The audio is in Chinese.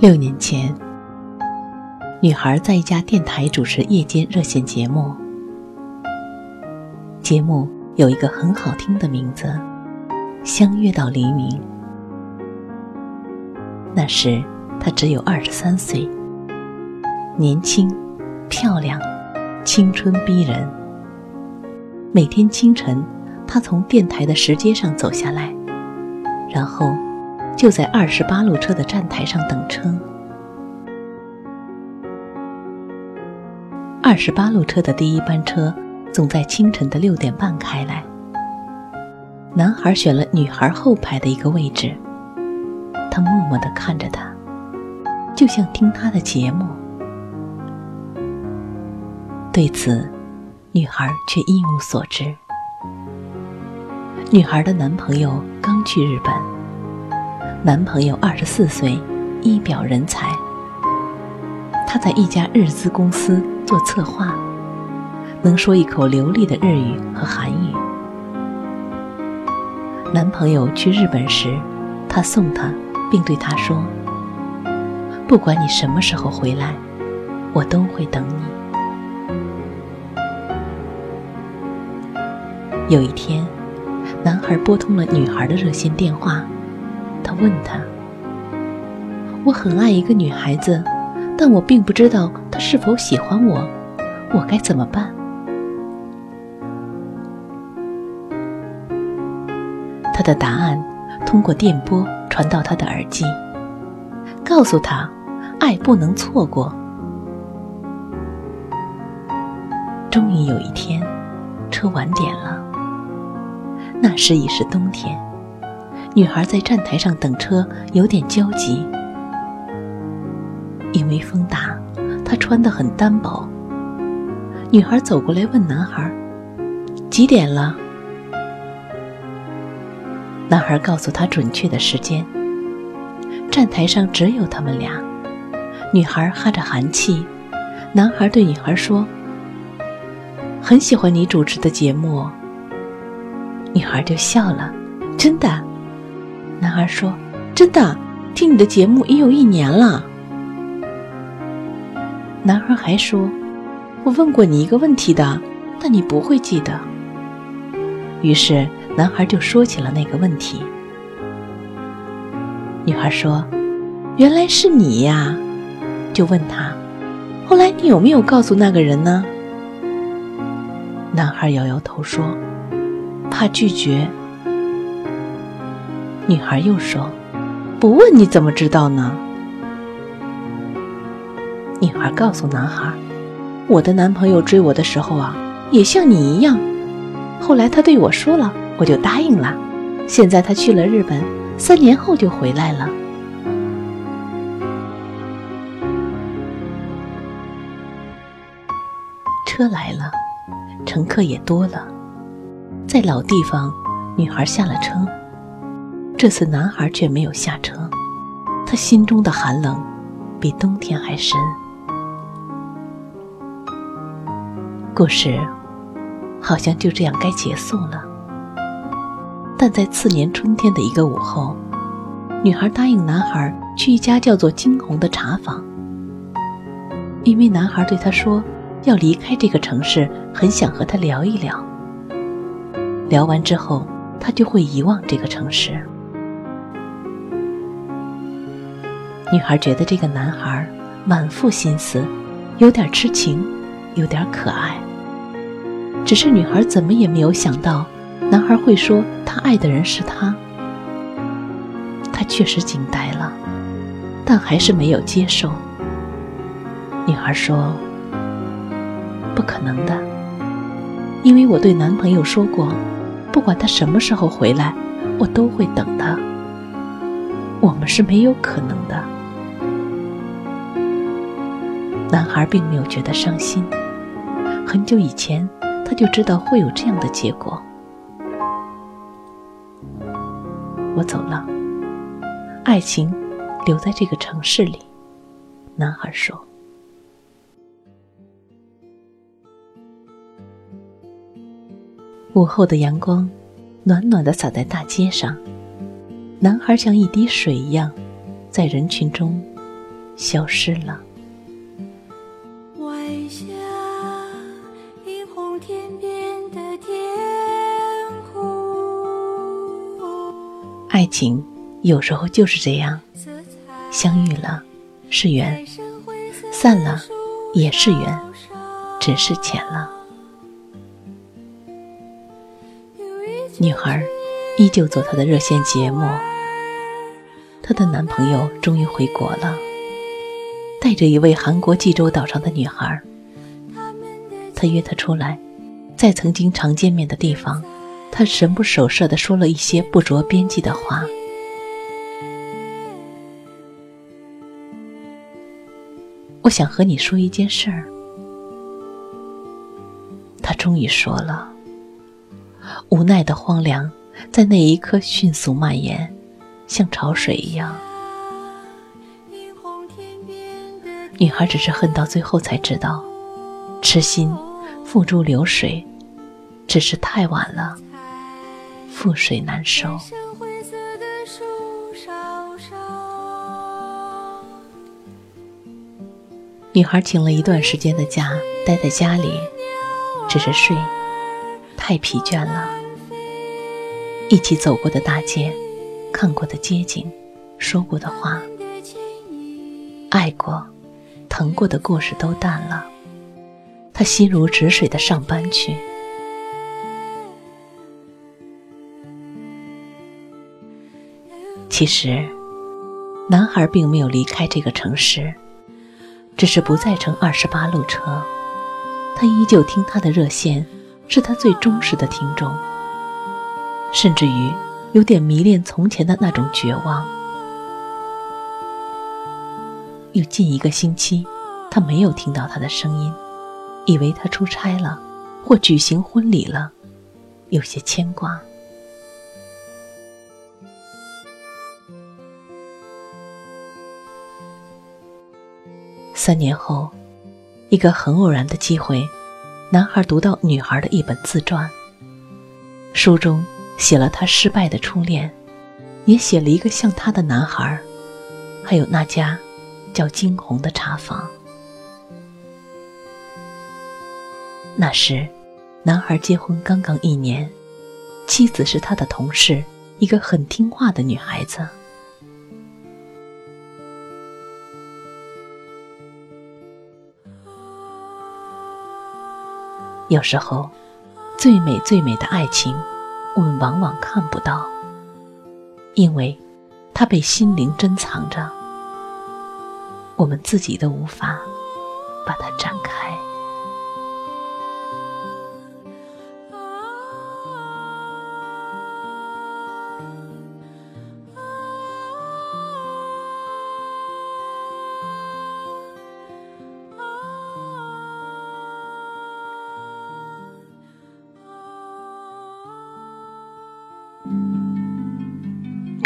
六年前，女孩在一家电台主持夜间热线节目。节目有一个很好听的名字，《相约到黎明》。那时她只有二十三岁，年轻、漂亮、青春逼人。每天清晨，她从电台的石阶上走下来，然后。就在二十八路车的站台上等车。二十八路车的第一班车总在清晨的六点半开来。男孩选了女孩后排的一个位置，他默默的看着她，就像听她的节目。对此，女孩却一无所知。女孩的男朋友刚去日本。男朋友二十四岁，一表人才。他在一家日资公司做策划，能说一口流利的日语和韩语。男朋友去日本时，他送他，并对他说：“不管你什么时候回来，我都会等你。”有一天，男孩拨通了女孩的热线电话。他问他：“我很爱一个女孩子，但我并不知道她是否喜欢我，我该怎么办？”他的答案通过电波传到他的耳机，告诉他：“爱不能错过。”终于有一天，车晚点了，那时已是冬天。女孩在站台上等车，有点焦急，因为风大，她穿得很单薄。女孩走过来问男孩：“几点了？”男孩告诉她准确的时间。站台上只有他们俩，女孩哈着寒气，男孩对女孩说：“很喜欢你主持的节目。”女孩就笑了：“真的。”男孩说：“真的，听你的节目也有一年了。”男孩还说：“我问过你一个问题的，但你不会记得。”于是男孩就说起了那个问题。女孩说：“原来是你呀！”就问他：“后来你有没有告诉那个人呢？”男孩摇摇头说：“怕拒绝。”女孩又说：“不问你怎么知道呢？”女孩告诉男孩：“我的男朋友追我的时候啊，也像你一样。后来他对我说了，我就答应了。现在他去了日本，三年后就回来了。”车来了，乘客也多了，在老地方，女孩下了车。这次男孩却没有下车，他心中的寒冷比冬天还深。故事好像就这样该结束了，但在次年春天的一个午后，女孩答应男孩去一家叫做“惊鸿”的茶坊，因为男孩对她说要离开这个城市，很想和他聊一聊。聊完之后，他就会遗忘这个城市。女孩觉得这个男孩满腹心思，有点痴情，有点可爱。只是女孩怎么也没有想到，男孩会说他爱的人是他。她确实惊呆了，但还是没有接受。女孩说：“不可能的，因为我对男朋友说过，不管他什么时候回来，我都会等他。”我们是没有可能的。男孩并没有觉得伤心，很久以前他就知道会有这样的结果。我走了，爱情留在这个城市里。男孩说。午后的阳光，暖暖的洒在大街上。男孩像一滴水一样，在人群中消失了。晚霞映红天边的天空。爱情有时候就是这样，相遇了是缘，散了也是缘，只是浅了。女孩依旧做她的热线节目。她的男朋友终于回国了，带着一位韩国济州岛上的女孩。他约她出来，在曾经常见面的地方，他神不守舍地说了一些不着边际的话。我想和你说一件事儿。他终于说了。无奈的荒凉，在那一刻迅速蔓延。像潮水一样，女孩只是恨到最后才知道，痴心付诸流水，只是太晚了，覆水难收。女孩请了一段时间的假，待在家里，只是睡，太疲倦了。一起走过的大街。看过的街景，说过的话，爱过、疼过的故事都淡了。他心如止水的上班去。其实，男孩并没有离开这个城市，只是不再乘二十八路车。他依旧听他的热线，是他最忠实的听众，甚至于。有点迷恋从前的那种绝望。有近一个星期，他没有听到他的声音，以为他出差了，或举行婚礼了，有些牵挂。三年后，一个很偶然的机会，男孩读到女孩的一本自传，书中。写了他失败的初恋，也写了一个像他的男孩，还有那家叫惊鸿的茶坊。那时，男孩结婚刚刚一年，妻子是他的同事，一个很听话的女孩子。有时候，最美最美的爱情。我们往往看不到，因为它被心灵珍藏着，我们自己都无法把它展开。